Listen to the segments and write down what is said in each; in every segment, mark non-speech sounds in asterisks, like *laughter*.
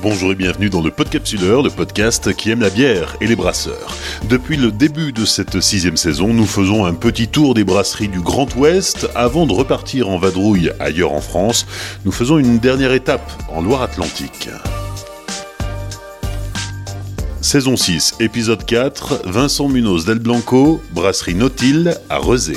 Bonjour et bienvenue dans le Podcapsuleur, le podcast qui aime la bière et les brasseurs. Depuis le début de cette sixième saison, nous faisons un petit tour des brasseries du Grand Ouest avant de repartir en vadrouille ailleurs en France. Nous faisons une dernière étape en Loire-Atlantique. Saison 6, épisode 4, Vincent Munoz del Blanco, brasserie Nautil à Rezé.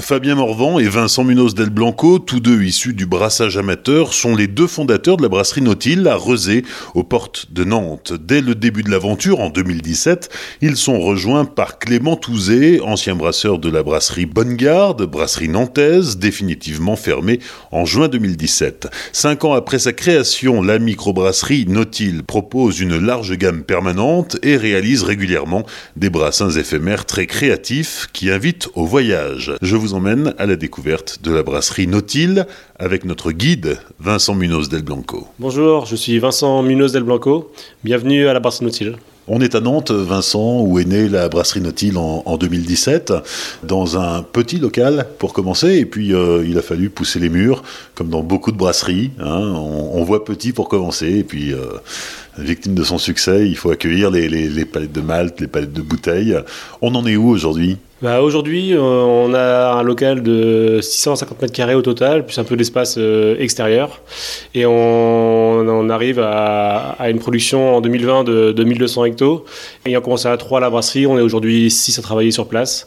Fabien Morvan et Vincent Munoz del Blanco, tous deux issus du brassage amateur, sont les deux fondateurs de la brasserie Nautil à Rezé, aux portes de Nantes. Dès le début de l'aventure, en 2017, ils sont rejoints par Clément Touzé, ancien brasseur de la brasserie Bonne Garde, brasserie nantaise, définitivement fermée en juin 2017. Cinq ans après sa création, la microbrasserie Nautil propose une large gamme permanente et réalise régulièrement des brassins éphémères très créatifs qui invitent au voyage. Je vous emmène à la découverte de la brasserie Nautil avec notre guide Vincent Munoz del Blanco. Bonjour, je suis Vincent Munoz del Blanco. Bienvenue à la brasserie Nautil. On est à Nantes, Vincent, où est née la brasserie Nautil en, 2017, dans un petit local pour commencer, et puis euh, il a fallu pousser les murs, comme dans beaucoup de brasseries. Hein. on, voit petit pour commencer, et puis euh, victime de son succès, il faut accueillir les, les palettes de malt, les palettes de bouteilles. On en est où aujourd'hui? Bah Aujourd'hui, euh, on a un local de 650 mètres carrés au total, plus un peu d'espace euh, extérieur. Et on, arrive à, à, une production en 2020 de, de 1200 hectos. Ayant commencé à 3 à la brasserie, on est aujourd'hui 6 à travailler sur place.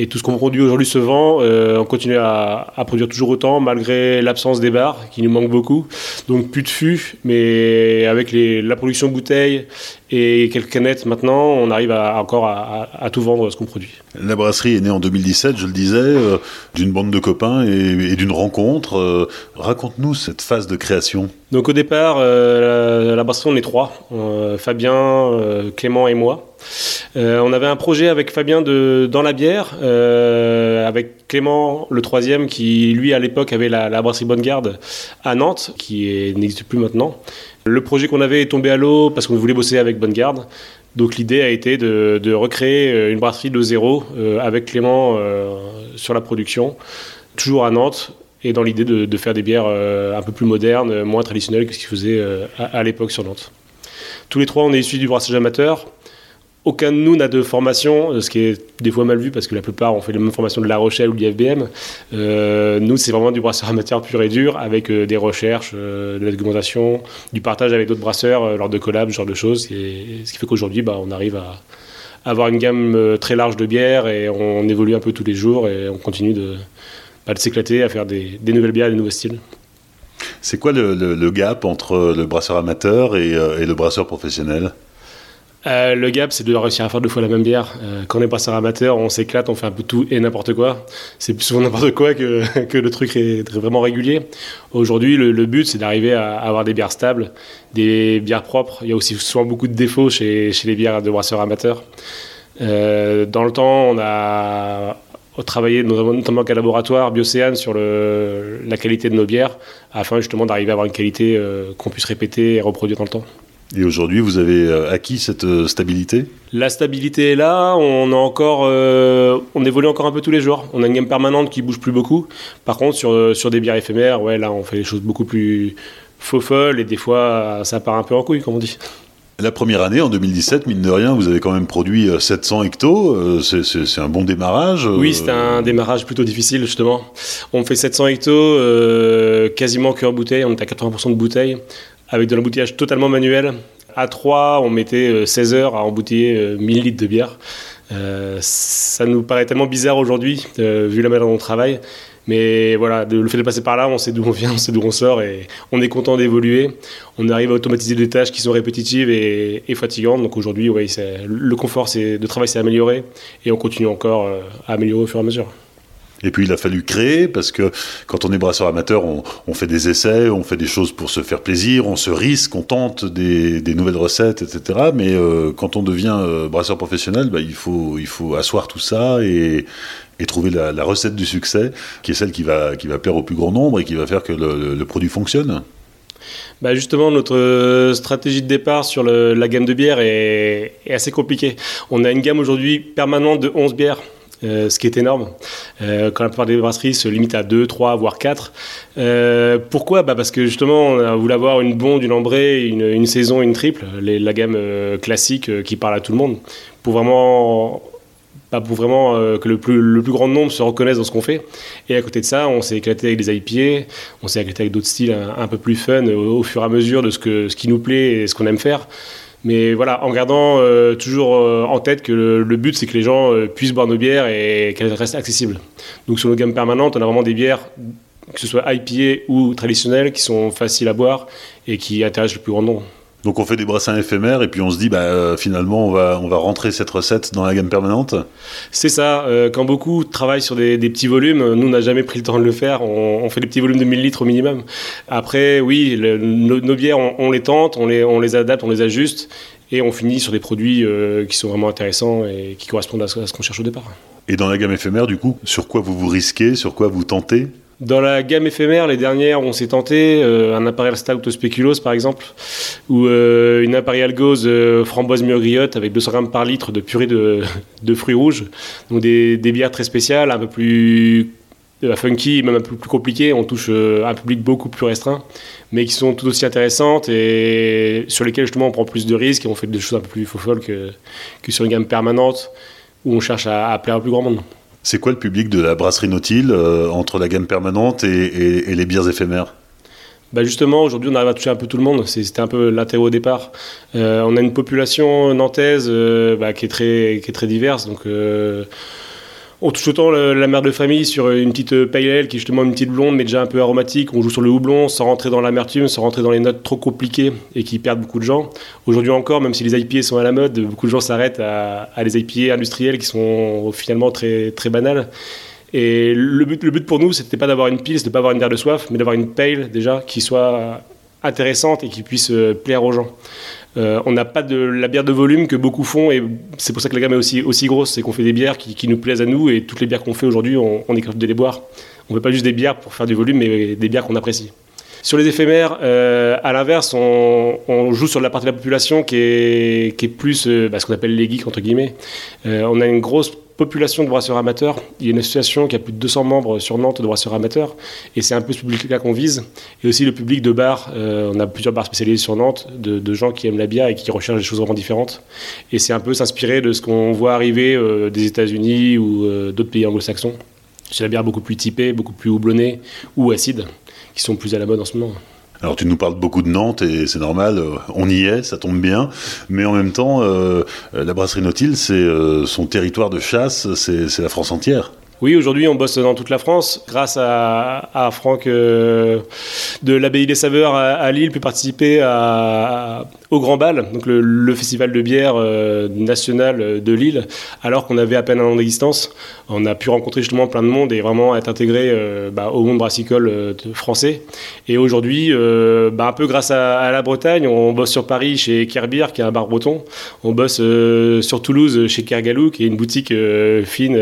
Et tout ce qu'on produit aujourd'hui se vend. Euh, on continue à, à, produire toujours autant, malgré l'absence des bars, qui nous manque beaucoup. Donc plus de fûts, mais avec les, la production bouteilles et quelques canettes maintenant, on arrive à, encore à, à, tout vendre ce qu'on produit. La brasserie est née en 2017, je le disais, euh, d'une bande de copains et, et d'une rencontre. Euh, Raconte-nous cette phase de création. Donc au départ, euh, la, la, brasserie, on est trois, Fabien, Clément et moi. Euh, on avait un projet avec Fabien dans la bière, euh, avec Clément, le troisième, qui lui à l'époque avait la, brasserie Bonne Garde à Nantes, qui n'existe plus maintenant. Le projet qu'on avait est tombé à l'eau parce qu'on voulait bosser avec Bonne Garde. Donc l'idée a été de, recréer euh, une brasserie de zéro avec Clément sur la production, toujours à Nantes, et dans l'idée de, de, faire des bières un peu plus modernes, moins traditionnelles que ce qu'ils faisaient à, à l'époque sur Nantes. Tous les trois, on est issus du brassage amateur. Aucun de nous n'a de formation, euh, ce qui est des fois mal vu parce que la plupart ont fait la même formation de La Rochelle ou de l'IFBM. Euh, nous, c'est vraiment du brasseur amateur pur et dur avec euh, des recherches, de la documentation, du partage avec d'autres brasseurs lors de collabs, ce genre de choses. Ce qui fait qu'aujourd'hui, bah, on arrive à, avoir une gamme très large de bières et on évolue un peu tous les jours et on continue de, bah, s'éclater à faire des, nouvelles bières des nouveaux styles. C'est quoi le, gap entre le brasseur amateur et le brasseur professionnel? Euh, le gap, c'est de réussir à faire deux fois la même bière. Euh, quand on est brasseur amateur, on s'éclate, on fait un peu tout et n'importe quoi. C'est plus souvent *laughs* n'importe quoi que, que, le truc est vraiment régulier. Aujourd'hui, le, but, c'est d'arriver à, avoir des bières stables, des bières propres. Il y a aussi souvent beaucoup de défauts chez, chez les bières de brasseurs amateurs. Euh, dans le temps, on a travaillé notamment qu'à laboratoire Biocéane sur la qualité de nos bières afin justement d'arriver à avoir une qualité qu'on puisse répéter et reproduire dans le temps. Et aujourd'hui, vous avez euh, acquis cette euh, stabilité? La stabilité est là. On a encore, euh, on évolue encore un peu tous les jours. On a une gamme permanente qui bouge plus beaucoup. Par contre, sur sur des bières éphémères, ouais, là, on fait les choses beaucoup plus faux folles et des fois, ça part un peu en couille, comme on dit. La première année, en 2017, mine de rien, vous avez quand même produit 700 hectos. C'est un bon démarrage. Oui, c'est un démarrage plutôt difficile, justement. On fait 700 hectos, euh, quasiment que en bouteille. On est à 80% de bouteilles avec de l'embouteillage totalement manuel. À 3, on mettait 16 heures à embouteiller 1000 litres de bière. Euh, ça nous paraît tellement bizarre aujourd'hui, euh, vu la manière dont on travaille. Mais voilà, le fait de passer par là, on sait d'où on vient, on sait d'où on sort et on est content d'évoluer. On arrive à automatiser des tâches qui sont répétitives et, fatigantes. Donc aujourd'hui, le confort de travail s'est amélioré et on continue encore euh, à améliorer au fur et à mesure. Et puis il a fallu créer parce que quand on est brasseur amateur, on, fait des essais, on fait des choses pour se faire plaisir, on se risque, on tente des, nouvelles recettes, etc. Mais euh, quand on devient euh, brasseur professionnel, bah, il, faut, asseoir tout ça et, trouver la, recette du succès, qui est celle qui va, plaire au plus grand nombre et qui va faire que le, produit fonctionne. Bah justement, notre stratégie de départ sur la gamme de bières est, est assez compliquée. On a une gamme aujourd'hui permanente de 11 bières ce qui est énorme. quand la plupart des brasseries se limitent à 2, 3, voire 4. pourquoi? Bah Parce que justement, on a voulu avoir une blonde, une ambrée, une, saison, une triple, la gamme classique qui parle à tout le monde, pour vraiment pour vraiment euh, que le plus, le plus grand nombre se reconnaisse dans ce qu'on fait. Et à côté de ça, on s'est éclaté avec des IPA, on s'est éclaté avec d'autres styles un, peu plus fun au, fur et à mesure de ce, que, ce qui nous plaît et ce qu'on aime faire. Mais voilà, en gardant euh, toujours euh, en tête que le, but, c'est que les gens puissent boire nos bières et qu'elles restent accessibles. Donc sur nos gammes permanentes, on a vraiment des bières, que ce soit IPA ou traditionnelles, qui sont faciles à boire et qui intéressent le plus grand nombre. Donc on fait des brassins éphémères et puis on se dit bah euh, finalement on va on va rentrer cette recette dans la gamme permanente. C'est ça. Euh, quand beaucoup travaillent sur des, petits volumes, nous on n'a jamais pris le temps de le faire. On, fait des petits volumes de 1000 litres au minimum. Après oui, nos, bières on, les tente, on les on les adapte, on les ajuste et on finit sur des produits euh, qui sont vraiment intéressants et qui correspondent à ce qu'on cherche au départ. Et dans la gamme éphémère du coup, sur quoi vous vous risquez, sur quoi vous tentez? Dans la gamme éphémère, les dernières, on s'est tenté euh, un Imperial Stout Speculoos par exemple, ou euh, une Imperial Gauze euh, framboise mûre avec 200 grammes par litre de purée de, *laughs* fruits rouges. Donc des, bières très spéciales, un peu plus funky, même un peu plus compliquées. On touche un public beaucoup plus restreint, mais qui sont tout aussi intéressantes et sur lesquelles justement on prend plus de risques et on fait des choses un peu plus folles que, que sur une gamme permanente où on cherche à, à plaire au plus grand monde. C'est quoi le public de la brasserie Nautile euh, entre la gamme permanente et, les bières éphémères? Bah justement, aujourd'hui, on arrive à toucher un peu tout le monde. C'était un peu l'intérêt au départ. Euh, on a une population nantaise euh, bah, qui, est très, qui est très diverse. Donc, on touche autant la mère de famille sur une petite pale qui est justement une petite blonde mais déjà un peu aromatique. On joue sur le houblon sans rentrer dans l'amertume, sans rentrer dans les notes trop compliquées et qui perdent beaucoup de gens. Aujourd'hui encore, même si les IPA sont à la mode, beaucoup de gens s'arrêtent à, à, les IPA industriels qui sont finalement très, très banales. Et le but, le but pour nous, c'était pas d'avoir une pile, de pas avoir une bière de soif, mais d'avoir une pale déjà qui soit intéressante et qui puisse euh, plaire aux gens. Euh, on n'a pas de la bière de volume que beaucoup font et c'est pour ça que la gamme est aussi, aussi grosse, c'est qu'on fait des bières qui, nous plaisent à nous et toutes les bières qu'on fait aujourd'hui, on, est capable de les boire. On ne fait pas juste des bières pour faire du volume, mais des bières qu'on apprécie. Sur les éphémères, euh, à l'inverse, on, joue sur la partie de la population qui est, qui est plus bah, ce qu'on appelle les geeks, entre guillemets. on a une grosse population de brasseurs amateurs. Il y a une association qui a plus de 200 membres sur Nantes de brasseurs amateurs, et c'est un peu ce public-là qu'on vise. Et aussi le public de bars. Euh, on a plusieurs bars spécialisés sur Nantes, de, gens qui aiment la bière et qui recherchent des choses vraiment différentes. Et c'est un peu s'inspirer de ce qu'on voit arriver euh, des États-Unis ou euh, d'autres pays anglo-saxons. C'est la bière beaucoup plus typée, beaucoup plus houblonnée ou acide, qui sont plus à la mode en ce moment. Alors tu nous parles beaucoup de Nantes et c'est normal, euh, on y est, ça tombe bien, mais en même temps, euh, la brasserie Nautile, c'est euh, son territoire de chasse, c'est la France entière. Oui, aujourd'hui, on bosse dans toute la France. Grâce à, à Franck euh, de l'Abbaye des Saveurs à, Lille, pu participer à, au Grand Bal, donc le, festival de bière euh, national de Lille, alors qu'on avait à peine un an d'existence. On a pu rencontrer justement plein de monde et vraiment être intégré euh, bah, au monde brassicole français. Et aujourd'hui, bah, un peu grâce à, la Bretagne, on bosse sur Paris chez Kerbier, qui est un bar breton. On bosse sur Toulouse chez Kergalou, qui est une boutique fine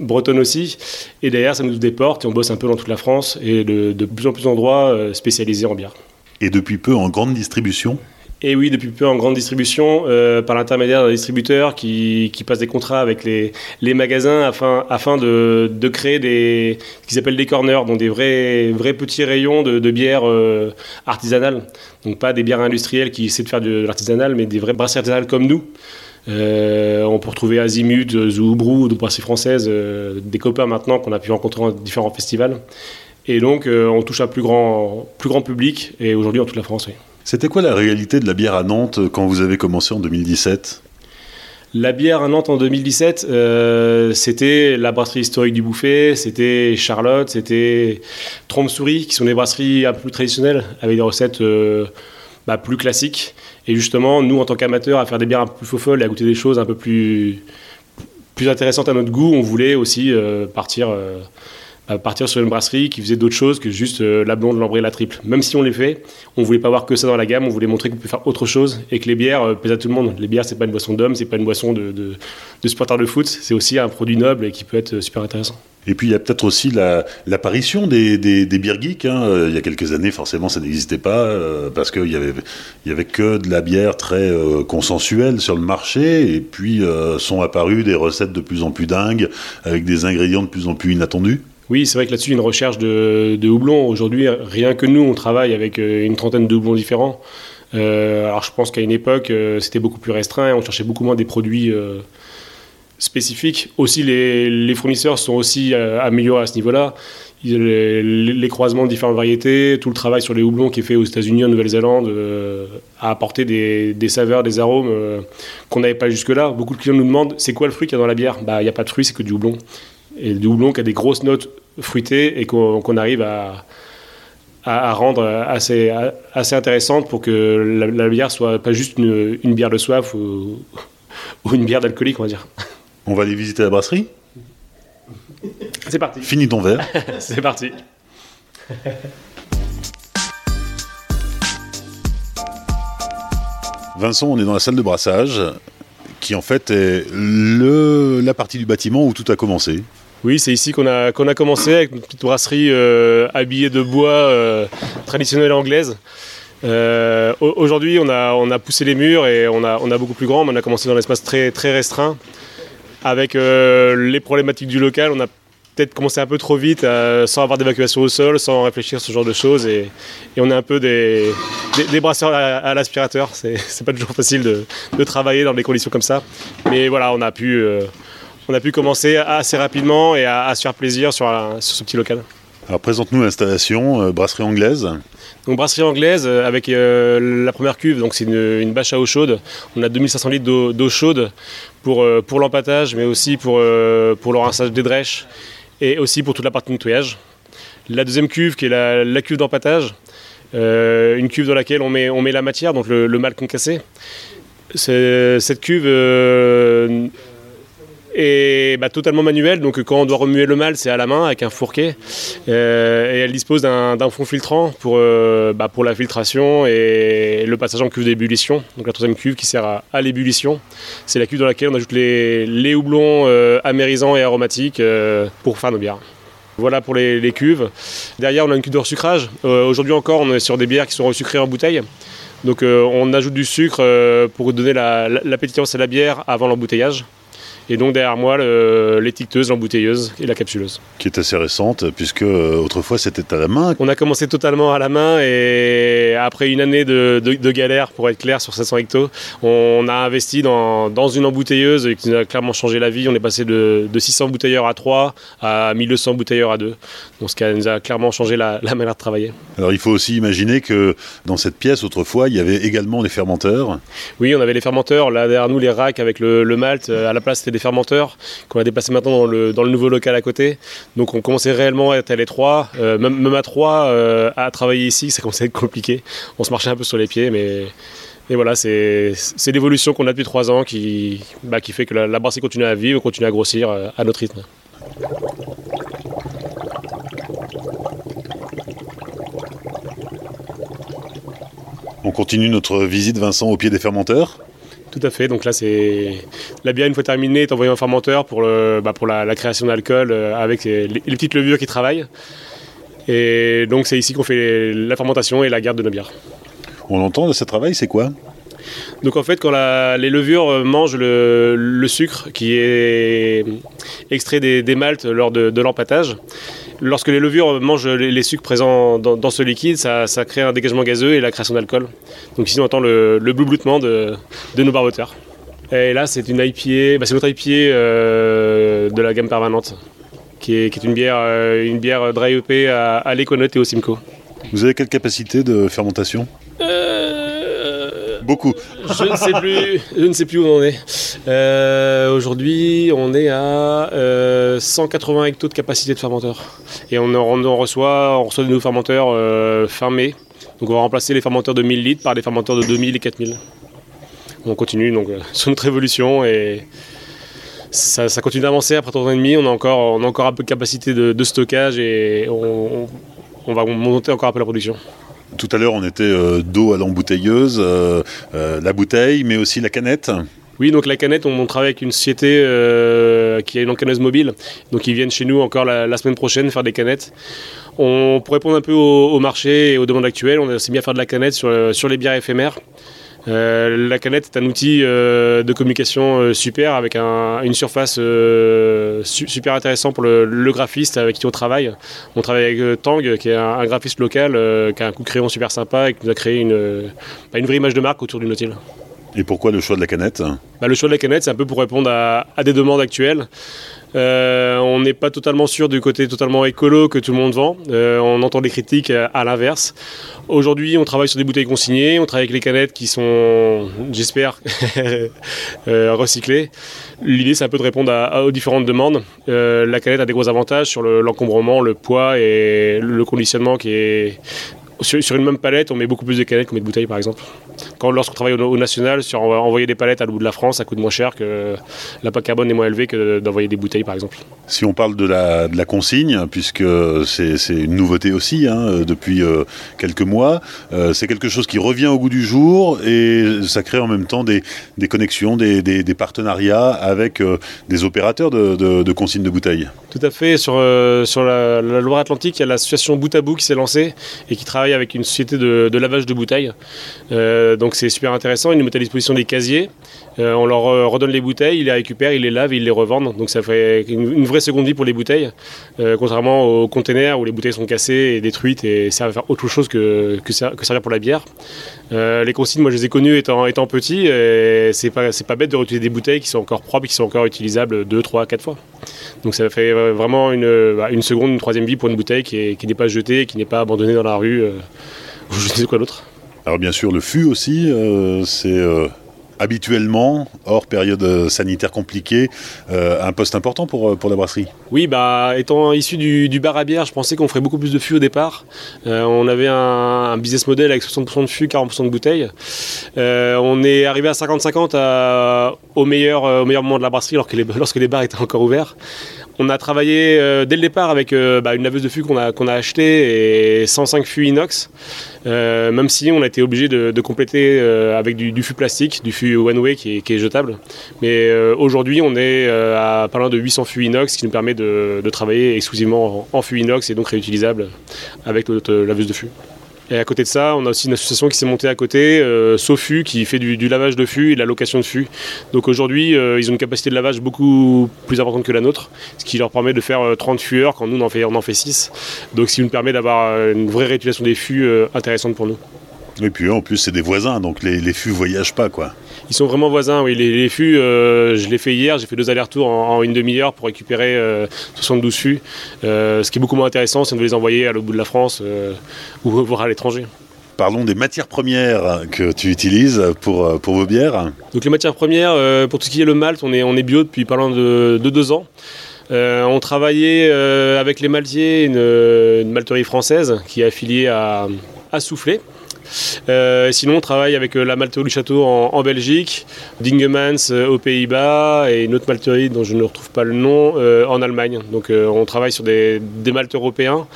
bretonne aussi. Et derrière, ça nous déporte et on bosse un peu dans toute la France et de, plus en plus d'endroits euh, spécialisés en bière. Et depuis peu en grande distribution et oui, depuis peu en grande distribution, euh, par l'intermédiaire d'un distributeur qui, qui passe des contrats avec les, les magasins afin, afin de, de créer des, ce qu'ils appellent des corners, donc des vrais, vrais petits rayons de, de bières euh, artisanales. Donc pas des bières industrielles qui essaient de faire de l'artisanal, mais des vraies brasseries artisanales comme nous. Euh, on peut retrouver Azimut, Zoubrou, de brasseries françaises, euh, des copains maintenant qu'on a pu rencontrer dans différents festivals. Et donc, euh, on touche un plus grand, plus grand public, et aujourd'hui en toute la France. C'était quoi la réalité de la bière à Nantes quand vous avez commencé en 2017 la bière à Nantes en 2017, c'était la brasserie historique du Bouffet, c'était Charlotte, c'était Trompe-Souris, qui sont des brasseries un peu plus traditionnelles, avec des recettes bah, plus classiques. Et justement, nous, en tant qu'amateurs, à faire des bières un peu plus faux et à goûter des choses un peu plus, plus intéressantes à notre goût, on voulait aussi euh, partir, euh, bah, partir sur une brasserie qui faisait d'autres choses que juste euh, la blonde, l'ambrée, la triple. Même si on les fait, on voulait pas voir que ça dans la gamme, on voulait montrer qu'on pouvait faire autre chose et que les bières plaisent à tout le monde. Les bières, c'est pas une boisson d'homme, c'est pas une boisson de, de, de supporter de foot, c'est aussi un produit noble et qui peut être super intéressant. Et puis il y a peut-être aussi l'apparition des, des, beer geeks. Hein. Euh, il y a quelques années, forcément, ça n'existait pas euh, parce qu'il y avait, il y que de la bière très euh, consensuelle sur le marché. Et puis sont apparues des recettes de plus en plus dingues avec des ingrédients de plus en plus inattendus. Oui, c'est vrai que là-dessus, une recherche de, de houblon. Aujourd'hui, rien que nous, on travaille avec une trentaine de houblons différents. alors je pense qu'à une époque, c'était beaucoup plus restreint on cherchait beaucoup moins des produits spécifique. Aussi, les, fournisseurs sont aussi euh, améliorés à ce niveau-là. Les, croisements de différentes variétés, tout le travail sur les houblons qui est fait aux États-Unis, en Nouvelle-Zélande, euh, a apporté des, saveurs, des arômes euh, qu'on n'avait pas jusque-là. Beaucoup de clients nous demandent c'est quoi le fruit qu'il y a dans la bière? Bah, il n'y a pas de fruit, c'est que du houblon. Et du houblon qui a des grosses notes fruitées et qu'on arrive à, à, rendre assez, assez intéressante pour que la, bière soit pas juste une, bière de soif ou une bière d'alcoolique, on va dire. On va aller visiter la brasserie C'est parti. Finis ton verre. *laughs* C'est parti. Vincent, on est dans la salle de brassage, qui en fait est le, la partie du bâtiment où tout a commencé. Oui, c'est ici qu'on a, qu'on a commencé avec une petite brasserie euh, habillée de bois euh, traditionnelle anglaise. Euh, aujourd'hui, on a, on a poussé les murs et on a, on a beaucoup plus grand, mais on a commencé dans un espace très, très restreint avec euh, les problématiques du local, on a peut-être commencé un peu trop vite, euh, sans avoir d'évacuation au sol, sans réfléchir à ce genre de choses. Et, on est un peu des, brasseurs à, l'aspirateur. *laughs* C'est pas toujours facile de, travailler dans des conditions comme ça. Mais voilà, on a pu, euh, on a pu commencer assez rapidement et à, se faire plaisir sur ce petit local. Alors présente-nous l'installation, brasserie anglaise. Donc brasserie anglaise avec la première cuve, donc c'est une, une, bâche à eau chaude. On a 2500 litres d'eau chaude pour, euh, pour l'empattage, mais aussi pour, euh, pour le rinçage des drèches et aussi pour toute la partie nettoyage. La deuxième cuve qui est la, cuve d'empattage, euh, une cuve dans laquelle on met, on met la matière, donc le, le mal concassé. Cette cuve et bah, totalement manuelle. Donc quand on doit remuer le mal, c'est à la main avec un fourquet. Euh, et elle dispose d'un fond filtrant pour, euh, bah, pour la filtration et le passage en cuve d'ébullition. Donc la troisième cuve qui sert à, l'ébullition. C'est la cuve dans laquelle on ajoute les, houblons euh, amérisants et aromatiques pour faire nos bières. Voilà pour les, cuves. Derrière, on a une cuve de resucrage. Aujourd'hui encore, on est sur des bières qui sont resucrées en bouteille. Donc on ajoute du sucre pour donner la, la, à la bière avant l'embouteillage. Et donc derrière moi, l'étiqueteuse, l'embouteilleuse et la capsuleuse. Qui est assez récente, puisque euh, autrefois c'était à la main. On a commencé totalement à la main et après une année de, galère, pour être clair, sur 700 hectos, on a investi dans, une embouteilleuse qui nous a clairement changé la vie. On est passé de, 600 bouteilleurs à 3 à 1200 bouteilleurs à 2. Donc ce qui nous a clairement changé la, la manière de travailler. Alors il faut aussi imaginer que dans cette pièce, autrefois, il y avait également les fermenteurs. Oui, on avait les fermenteurs. Là derrière nous, les racks avec le, le malt. À la place, c'était fermenteurs qu'on a déplacés maintenant dans le, dans le, nouveau local à côté. Donc on commençait réellement à être à l'étroit. Euh, même, à trois, euh, à travailler ici, ça commençait à être compliqué. On se marchait un peu sur les pieds, mais. Et voilà, c'est l'évolution qu'on a depuis trois ans qui, bah, qui fait que la, brasserie continue à vivre, continue à grossir euh, à notre rythme. On continue notre visite, Vincent, au pied des fermenteurs? Tout à fait. Donc là, c'est la bière, une fois terminée, est envoyée en fermenteur pour, le, bah, pour la, création d'alcool euh, avec les, petites levures qui travaillent. Et donc, c'est ici qu'on fait la fermentation et la garde de nos bières. On entend de ce travail, c'est quoi? Donc en fait, quand les levures euh, mangent le, sucre qui est extrait des, maltes lors de, de l'empattage, lorsque les levures mangent les, sucres présents dans, ce liquide, ça, crée un dégagement gazeux et la création d'alcool. Donc ici on entend le, le bloubloutement de, nos barboteurs. Et là c'est une IPA, bah, c'est notre IPA euh, de la gamme permanente, qui est, une bière, euh, une bière dry EP à, à l'Econote et au Simcoe. Vous avez quelle capacité de fermentation? Beaucoup. Je ne sais plus, je ne sais plus où on est. Euh, aujourd'hui, on est à 180 euh, hectos de capacité de fermenteur. Et on, en, reçoit, on reçoit de nouveaux fermenteurs euh, fin mai. Donc on va remplacer les fermenteurs de 1000 litres par des fermenteurs de 2000 et 4000. On continue donc sur notre évolution et ça, continue d'avancer après 3 ans et demi. On a encore, un peu de capacité de, stockage et on va monter encore un peu la production. Tout à l'heure, on était euh, d'eau à l'embouteilleuse, euh, euh, la bouteille, mais aussi la canette. Oui, donc la canette, on, travaille avec une société qui a une encaneuse mobile. Donc ils viennent chez nous encore la, semaine prochaine faire des canettes. On, pour répondre un peu au, marché et aux demandes actuelles, on s'est mis à faire de la canette sur, sur les bières éphémères. Euh, la canette est un outil euh, de communication euh, super avec une surface super intéressant pour le, graphiste avec qui on travaille. On travaille avec Tang, qui est un, graphiste local, qui a un coup de crayon super sympa et qui nous a créé une, bah, une vraie image de marque autour du Nautil. Et pourquoi le choix de la canette? Bah, Le choix de la canette, c'est un peu pour répondre à, des demandes actuelles. Euh, on n'est pas totalement sûr du côté totalement écolo que tout le monde vend. Euh, on entend des critiques à, l'inverse. Aujourd'hui, on travaille sur des bouteilles consignées, on travaille avec les canettes qui sont, j'espère, *laughs* euh, recyclées. L'idée, c'est un peu de répondre aux différentes demandes. la canette a des gros avantages sur l'encombrement, le, poids et le conditionnement qui est sur, une même palette, on met beaucoup plus de canettes qu'on met de bouteilles, par exemple. Quand, lorsqu'on travaille au, national, sur envoyer des palettes à l'autre bout de la France, ça coûte moins cher que l'impact carbone est moins élevé que d'envoyer des bouteilles, par exemple. Si on parle de la, de la consigne, puisque c'est, une nouveauté aussi hein, depuis euh, quelques mois, euh, c'est quelque chose qui revient au goût du jour et ça crée en même temps des, des connexions, des, des, partenariats avec euh, des opérateurs de, de, de, consigne de bouteilles. Tout à fait. Sur, sur la, la Loire-Atlantique, il y a l'association Bout à Bout qui s'est lancée et qui travaille avec une société de, lavage de bouteilles. Euh, donc c'est super intéressant. Ils nous mettent à disposition des casiers. Euh, on leur euh, redonne les bouteilles, ils les récupèrent, ils les lavent, ils les revendent. Donc ça fait une, vraie seconde vie pour les bouteilles. contrairement aux containers où les bouteilles sont cassées et détruites et servent à faire autre chose que, que, servir pour la bière. les consignes, moi je les ai connues étant, étant petit. C'est pas, pas bête de réutiliser des bouteilles qui sont encore propres qui sont encore utilisables 2, 3, 4 fois. Donc ça fait vraiment une, bah, une seconde, une troisième vie pour une bouteille qui n'est pas jetée, qui n'est pas abandonnée dans la rue ou je sais quoi d'autre. Alors bien sûr, le fût aussi, euh, c'est euh, habituellement, hors période euh, sanitaire compliquée, un poste important pour, pour la brasserie. Oui, bah, étant issu du, bar à bière, je pensais qu'on ferait beaucoup plus de fût au départ. on avait un, business model avec 60% de fût, 40% de bouteilles. on est arrivé à 50-50 au, meilleur, au meilleur moment de la brasserie *laughs* lorsque les bars étaient encore ouverts. On a travaillé euh, dès le départ avec euh, bah, une laveuse de fût qu'on a, achetée et 105 fûts inox, euh, même si on a été obligé de, compléter avec du, fût plastique, du fût one way qui est, jetable. Mais aujourd'hui, on est à pas loin de 800 fûts inox qui nous permet de, travailler exclusivement en, en fût inox et donc réutilisable avec notre laveuse de fût. Et à côté de ça, on a aussi une association qui s'est montée à côté, euh, Sofu, qui fait du, lavage de fûts et de la location de fûts. Donc aujourd'hui, euh, ils ont une capacité de lavage beaucoup plus importante que la nôtre, ce qui leur permet de faire 30 euh, fûts quand nous, on en fait, on en fait 6. Donc ce qui nous permet d'avoir une vraie réutilisation des fûts intéressante pour nous. Et puis en plus, c'est des voisins, donc les, les fûts voyagent pas, quoi. Ils sont vraiment voisins, oui. Les, fûts, euh, je l'ai fait hier, j'ai fait deux allers-retours en, une demi-heure pour récupérer 72 euh, fûts. Euh, ce qui est beaucoup moins intéressant, c'est de les envoyer à l'autre bout de la France ou voir à l'étranger. Parlons des matières premières que tu utilises pour, pour vos bières. Donc les matières premières, pour tout ce qui est le malt, on est, on est bio depuis pas loin de, deux ans. on travaillait avec les maltiers, une, malterie française qui est affiliée à, à Soufflé, euh, sinon, on travaille avec euh, la malterie du château en, Belgique, Dingemans euh, aux Pays-Bas et une autre malterie dont je ne retrouve pas le nom en Allemagne. Donc, on travaille sur des, des maltes européens.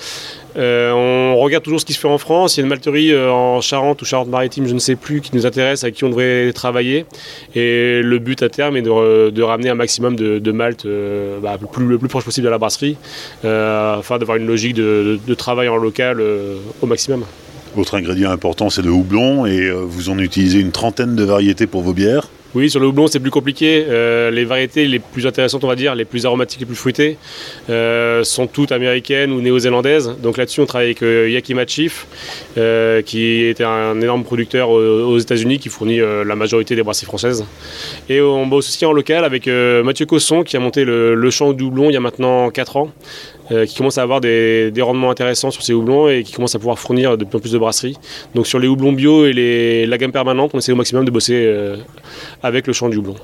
on regarde toujours ce qui se fait en France. Il y a une malterie en Charente ou Charente-Maritime, je ne sais plus, qui nous intéresse, avec qui on devrait travailler. Et le but à terme est de, ramener un maximum de, de malte bah, le, plus, proche possible de la brasserie, afin d'avoir une logique de, travail en local au maximum. Autre ingrédient important, c'est le houblon, et euh, vous en utilisez une trentaine de variétés pour vos bières. Oui, sur le houblon, c'est plus compliqué. Euh, les variétés les plus intéressantes, on va dire, les plus aromatiques, les plus fruitées, euh, sont toutes américaines ou néo-zélandaises. Donc là-dessus, on travaille avec Yakima Chief, qui était un énorme producteur aux, États-Unis, qui fournit la majorité des brasseries françaises. Et on bosse aussi en local avec Mathieu Cosson, qui a monté le, le champ du houblon il y a maintenant 4 ans. Euh, qui commence à avoir des, rendements intéressants sur ces houblons et qui commence à pouvoir fournir de plus en plus de brasseries. Donc sur les houblons bio et les, la gamme permanente, on essaie au maximum de bosser euh, avec le champ du houblon.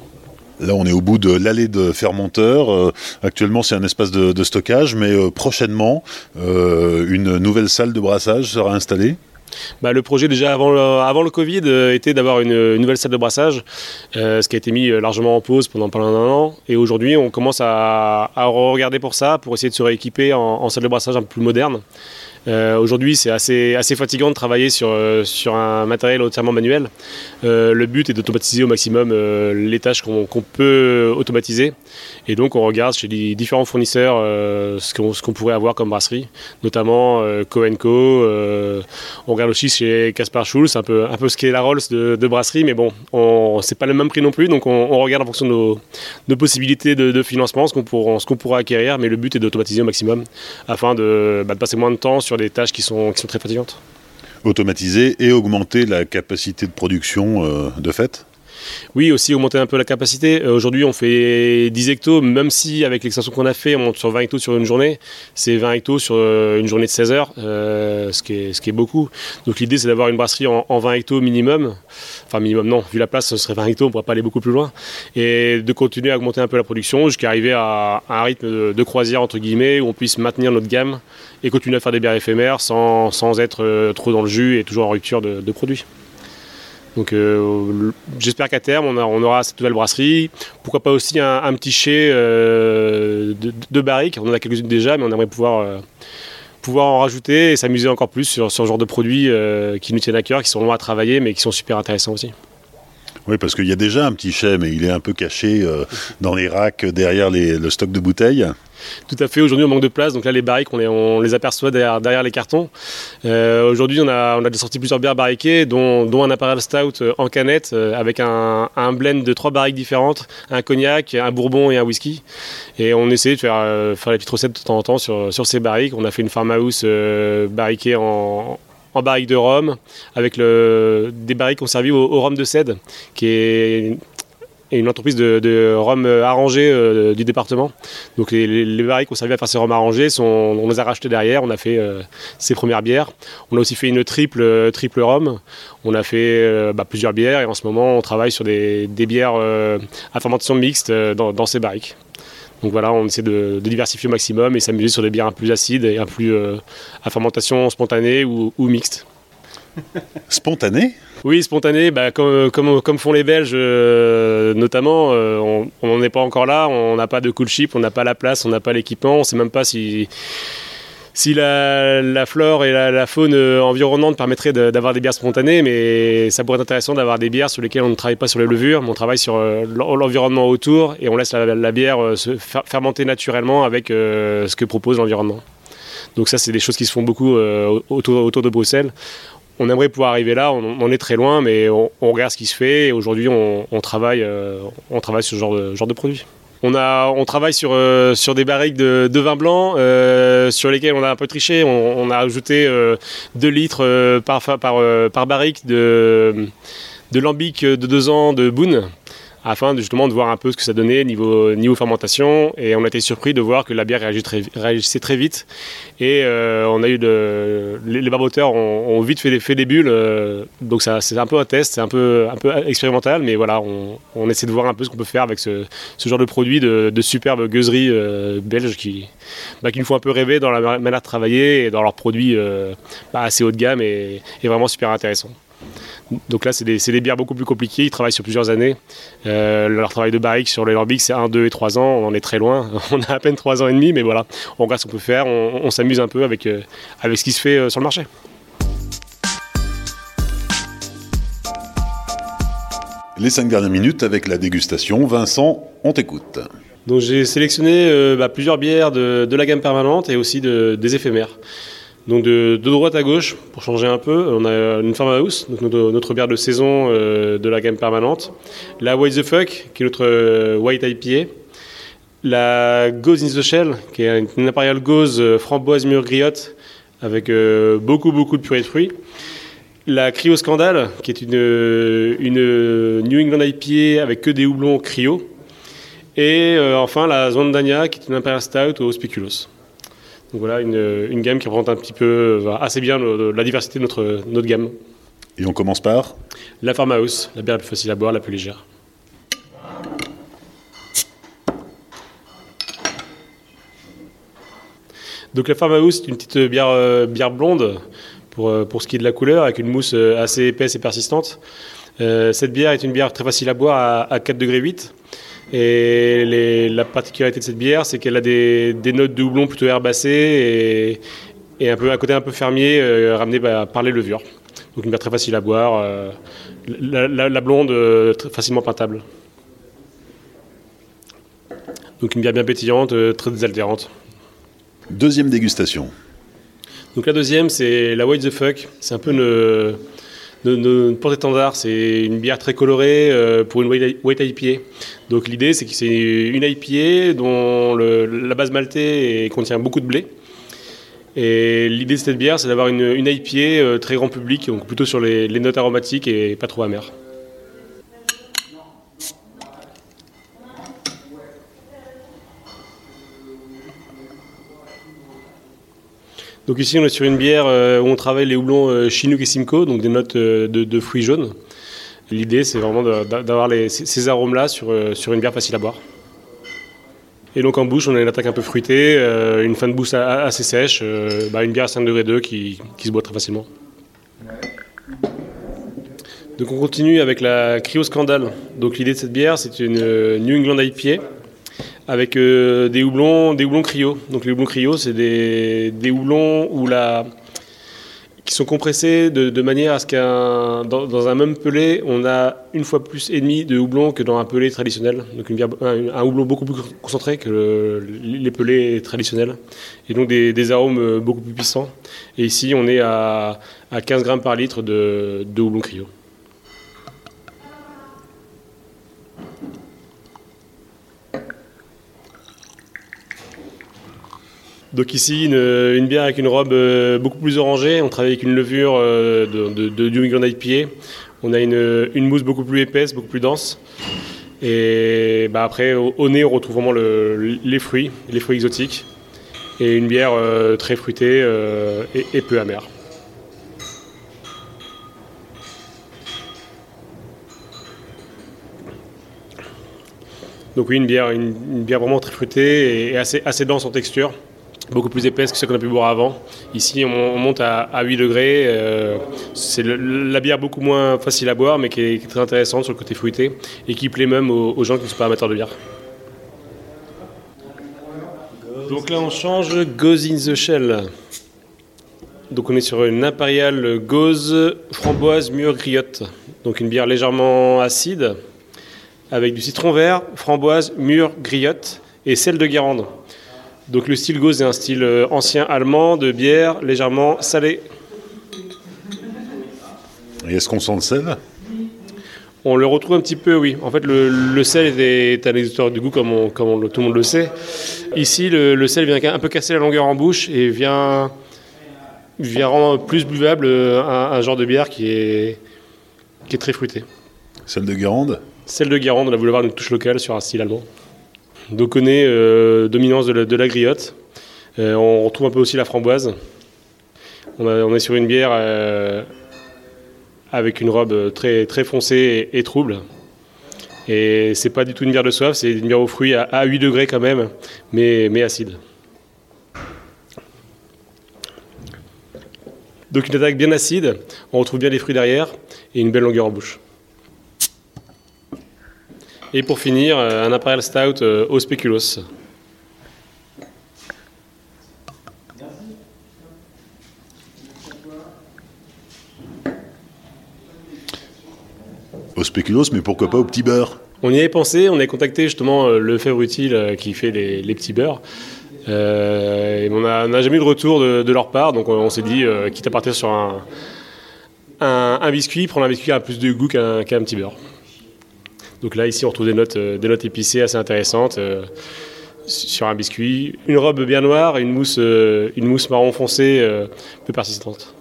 Là, on est au bout de l'allée de fermenteurs. Euh, actuellement, c'est un espace de, stockage, mais prochainement, une nouvelle salle de brassage sera installée. Bah, le projet déjà avant le, Covid euh, était d'avoir une, nouvelle salle de brassage, euh, ce qui a été mis euh, largement en pause pendant pas d'un an. Et aujourd'hui, on commence à, regarder pour ça, pour essayer de se rééquiper en, salle de brassage un peu plus moderne. Aujourd'hui, c'est assez, fatigant de travailler sur, sur un matériel entièrement manuel. le but est d'automatiser au maximum les tâches qu'on peut automatiser. Et donc, on regarde chez les différents fournisseurs ce qu'on pourrait avoir comme brasserie, notamment Coenco. on regarde aussi chez Caspar Schulz, un peu, un peu ce qu'est la Rolls de, brasserie, mais bon, c'est pas le même prix non plus, donc on, regarde en fonction de nos, possibilités de, financement, ce qu'on pourra, pourra, acquérir, mais le but est d'automatiser au maximum afin de, bah, de, passer moins de temps sur des tâches qui sont, qui sont très fatigantes. Automatiser et augmenter la capacité de production euh, de fait oui, aussi augmenter un peu la capacité. Euh, aujourd'hui, on fait 10 hectos, même si avec l'extension qu'on a fait, on monte sur 20 hectos sur une journée. C'est 20 hectos sur euh, une journée de 16 heures, euh, ce, qui est, beaucoup. Donc l'idée, c'est d'avoir une brasserie en, 20 hectos minimum. Enfin, minimum, non. Vu la place, ce serait 20 hectos, on ne pourrait pas aller beaucoup plus loin. Et de continuer à augmenter un peu la production jusqu'à arriver à, un rythme de, croisière, entre guillemets, où on puisse maintenir notre gamme et continuer à faire des bières éphémères sans, être trop dans le jus et toujours en rupture de produits. Donc euh, j'espère qu'à terme, on, aura cette nouvelle brasserie. Pourquoi pas aussi un, petit chai euh, de, barriques. On en a quelques-unes déjà, mais on aimerait pouvoir, euh, pouvoir en rajouter et s'amuser encore plus sur, ce genre de produits qui nous tiennent à cœur, qui sont longs à travailler, mais qui sont super intéressants aussi. Oui, parce qu'il y a déjà un petit chai, mais il est un peu caché dans les racks derrière le stock de bouteilles. Tout à fait. Aujourd'hui, on manque de place. Donc là, les barriques, on les, aperçoit derrière, les cartons. Euh, aujourd'hui, on a, sorti plusieurs bières barriquées, dont, un appareil stout euh, en canette euh, avec un, blend de trois barriques différentes, un cognac, un bourbon et un whisky. Et on essaie de faire, faire les petites recettes de temps en temps sur, ces barriques. On a fait une farmhouse barriquée en, en barrique de rhum, avec des barriques qu'on servit au, au, rhum de cède, qui est et une entreprise de, rhum arrangé euh, du département. Donc les, les, ont servi à faire ces rhums arrangés, on les a rachetés derrière, on a fait euh, ces premières bières. On a aussi fait une triple, euh, triple rhum, on a fait bah, plusieurs bières et en ce moment on travaille sur des, bières à fermentation mixte dans, ces barriques. Donc voilà, on essaie de, diversifier au maximum et s'amuser sur des bières un plus acides et un plus à fermentation spontanée ou mixte. Spontané Oui, spontané, bah, comme, comme, font les Belges euh, notamment. Euh, on n'en est pas encore là, on n'a pas de cool ship, on n'a pas la place, on n'a pas l'équipement, on ne sait même pas si, si la, flore et la, faune environnante permettraient d'avoir des bières spontanées, mais ça pourrait être intéressant d'avoir des bières sur lesquelles on ne travaille pas sur les levures, mais on travaille sur euh, l'environnement autour et on laisse la, bière se fermenter naturellement avec ce que propose l'environnement. Donc ça, c'est des choses qui se font beaucoup autour de Bruxelles on aimerait pouvoir arriver là, on, est très loin, mais on, regarde ce qui se fait et aujourd'hui on, travaille, euh, travaille sur ce genre de, produit. On, travaille sur, euh, sur des barriques de, vin blanc euh, sur lesquelles on a un peu triché. On, a ajouté 2 litres par, barrique de, de lambic de 2 ans de Boone afin de, justement de voir un peu ce que ça donnait niveau, niveau fermentation. Et on a été surpris de voir que la bière réagissait très vite. Et euh, on a eu les, barboteurs ont, vite fait des, fait des bulles. Euh, donc c'est un peu un test, c'est un peu, un peu expérimental, mais voilà, on, essaie de voir un peu ce qu'on peut faire avec ce, ce, genre de produit de, de superbes gueuseries euh, belges qui, bah, qui nous font un peu rêver dans la manière de travailler et dans leurs produits bah, assez haut de gamme et, et vraiment super intéressants. Donc là, c'est des, bières beaucoup plus compliquées. Ils travaillent sur plusieurs années. Euh, leur travail de barrique sur les lambics, c'est 1, 2 et 3 ans. On en est très loin. *laughs* On a à peine 3 ans et demi, mais voilà. On regarde ce qu'on peut faire. On, s'amuse un peu avec, euh, avec ce qui se fait euh, sur le marché. Les 5 dernières minutes avec la dégustation. Vincent, on t'écoute. Donc j'ai sélectionné bah, plusieurs bières de, la gamme permanente et aussi des éphémères. Donc de, droite à gauche, pour changer un peu, on a une farmhouse, donc notre, bière de saison euh, de la gamme permanente. La White the Fuck, qui est notre euh, White IPA. La Gauze in the Shell, qui est une impériale gauze euh, framboise mûre griotte, avec beaucoup beaucoup de purée de fruits. La Cryo Scandal, qui est une, une New England IPA avec que des houblons cryo. Et enfin la Zwandania, qui est une impériale stout au spéculoos. Donc voilà, une, gamme qui représente un petit peu, euh, assez bien la diversité de notre, notre gamme. Et on commence par La Farmhouse, la bière la plus facile à boire, la plus légère. Donc la Farmhouse, c'est une petite bière, euh, bière blonde pour, euh, pour ce qui est de la couleur, avec une mousse assez épaisse et persistante. cette bière est une bière très facile à boire à, à 4 degrés 8. Et la particularité de cette bière, c'est qu'elle a des, notes de houblon plutôt herbacées et un peu à côté un peu fermier, ramené bah, par les levures. Donc une bière très facile à boire, la, blonde très facilement peintable. Donc une bière bien pétillante, très désaltérante. Deuxième dégustation. Donc la deuxième, c'est la White the Fuck. C'est un peu une, porte-étendard. C'est une bière très colorée euh, pour une White IPA. Donc l'idée, c'est que c'est une IPA dont la base maltée contient beaucoup de blé. Et l'idée de cette bière, c'est d'avoir une, une IPA euh, très grand public, donc plutôt sur les notes aromatiques et pas trop amères. Donc ici, on est sur une bière euh, où on travaille les houblons euh, Chinook et Simcoe, donc des notes euh, de, fruits jaunes. L'idée, c'est vraiment d'avoir ces arômes-là sur, sur une bière facile à boire. Et donc en bouche, on a une attaque un peu fruitée, une fin de bouche assez sèche, bah, une bière à 5 degrés 2 qui, qui se boit très facilement. Donc on continue avec la Cryo Scandal. Donc l'idée de cette bière, c'est une New England IPA avec euh, des houblons, des houblons cryo. Donc les houblons cryo, c'est des, des, houblons où la, qui sont compressés de, manière à ce qu'un dans, un même pelé, on a une fois plus et demi de houblon que dans un pelé traditionnel. Donc une un, houblon beaucoup plus concentré que les pelés traditionnels. Et donc des, arômes beaucoup plus puissants. Et ici, on est à, à 15 grammes par litre de, de houblon cryo. Donc ici, une, bière avec une robe euh, beaucoup plus orangée. On travaille avec une levure euh, de, de, New England IPA. On a une, mousse beaucoup plus épaisse, beaucoup plus dense. Et bah, après, au, nez, on retrouve vraiment les fruits, les fruits exotiques. Et une bière euh, très fruitée et, peu amère. Donc oui, une bière, une, bière vraiment très fruitée et assez dense en texture beaucoup plus épaisse que ce qu'on a pu boire avant. Ici, on, monte à, 8 degrés. Euh, c'est la bière beaucoup moins facile à boire, mais qui est, très intéressante sur le côté fruité et qui plaît même aux, gens qui ne sont pas amateurs de bière. Donc là, on change Goes in the Shell. Donc on est sur une impériale gauze framboise mûre griotte. Donc une bière légèrement acide avec du citron vert, framboise mûre griotte et sel de Guérande. Donc le style Gauze est un style euh, ancien allemand de bière légèrement salée. Et est-ce qu'on sent le sel? On le retrouve un petit peu, oui. En fait, le, sel est un exutoire du goût, comme, comme tout le monde le sait. Ici, le, sel vient un peu casser la longueur en bouche et vient, vient rendre plus buvable euh, un, genre de bière qui est, qui est très fruité. Celle de Guérande? Celle de Guérande, on a voulu avoir une touche locale sur un style allemand. Donc on est euh, dominance de la, griotte. Euh, on retrouve un peu aussi la framboise. On, est sur une bière euh, avec une robe très, très foncée et, trouble. Et c'est pas du tout une bière de soif, c'est une bière aux fruits à, 8 degrés quand même, mais, mais acide. Donc une attaque bien acide, on retrouve bien les fruits derrière et une belle longueur en bouche. Et pour finir, euh, un Imperial Stout euh, au spéculoos. Au spéculoos, mais pourquoi pas au petit beurre? On y avait pensé, on a contacté justement euh, le Fèvre Utile qui fait les, petits beurres. on n'a jamais eu de retour de, leur part, donc on, s'est dit, quitte à partir sur un, un, biscuit, prendre un biscuit à plus de goût qu'un petit beurre. Donc là, ici, on retrouve des notes, euh, des notes épicées assez intéressantes euh, sur un biscuit. Une robe bien noire une mousse, euh, une mousse marron foncé peu persistante.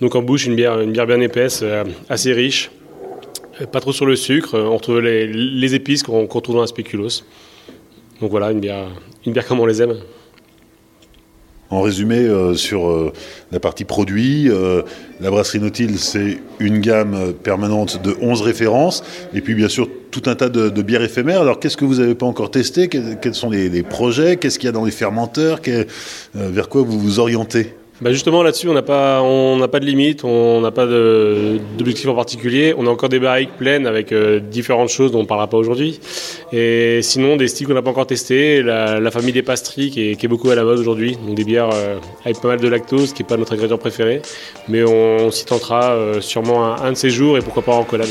Donc en bouche, une bière, une bière bien épaisse, assez riche, pas trop sur le sucre. On retrouve les, épices qu'on retrouve dans un spéculoos. Donc voilà, une bière, une bière comme on les aime. En résumé, euh, sur euh, la partie produit, euh, la brasserie Nautil, c'est une gamme permanente de 11 références, et puis bien sûr tout un tas de, bières éphémères. Alors qu'est-ce que vous n'avez pas encore testé? Quels sont les, projets? Qu'est-ce qu'il y a dans les fermenteurs? Vers quoi vous vous orientez? Bah Justement, là-dessus, on n'a pas, pas de limite, on n'a pas d'objectif en particulier. On a encore des barriques pleines avec euh, différentes choses dont on ne parlera pas aujourd'hui. Et sinon, des styles qu'on n'a pas encore testés, la, famille des pastries qui est, beaucoup à la mode aujourd'hui. Donc des bières euh, avec pas mal de lactose, qui n'est pas notre ingrédient préféré. Mais on, s'y tentera euh, sûrement un, un de ces jours et pourquoi pas en collab.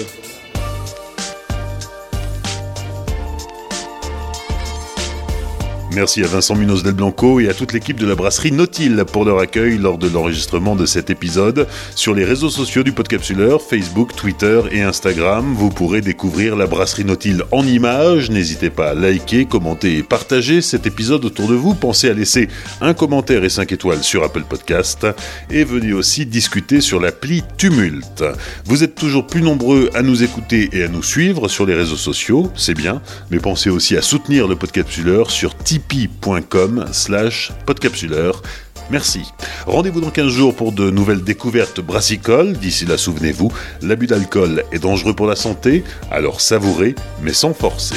Merci à Vincent Munoz del Blanco et à toute l'équipe de la brasserie Nautil pour leur accueil lors de l'enregistrement de cet épisode. Sur les réseaux sociaux du Podcapsuleur, Facebook, Twitter et Instagram, vous pourrez découvrir la brasserie Nautil en images. N'hésitez pas à liker, commenter et partager cet épisode autour de vous. Pensez à laisser un commentaire et 5 étoiles sur Apple Podcast et venez aussi discuter sur l'appli Tumult. Vous êtes toujours plus nombreux à nous écouter et à nous suivre sur les réseaux sociaux, c'est bien, mais pensez aussi à soutenir le Podcapsuleur sur Tipeee tipeee.com slash podcapsuleur. Merci. Rendez-vous dans 15 jours pour de nouvelles découvertes brassicoles. D'ici là, souvenez-vous, l'abus d'alcool est dangereux pour la santé, alors savourez, mais sans forcer.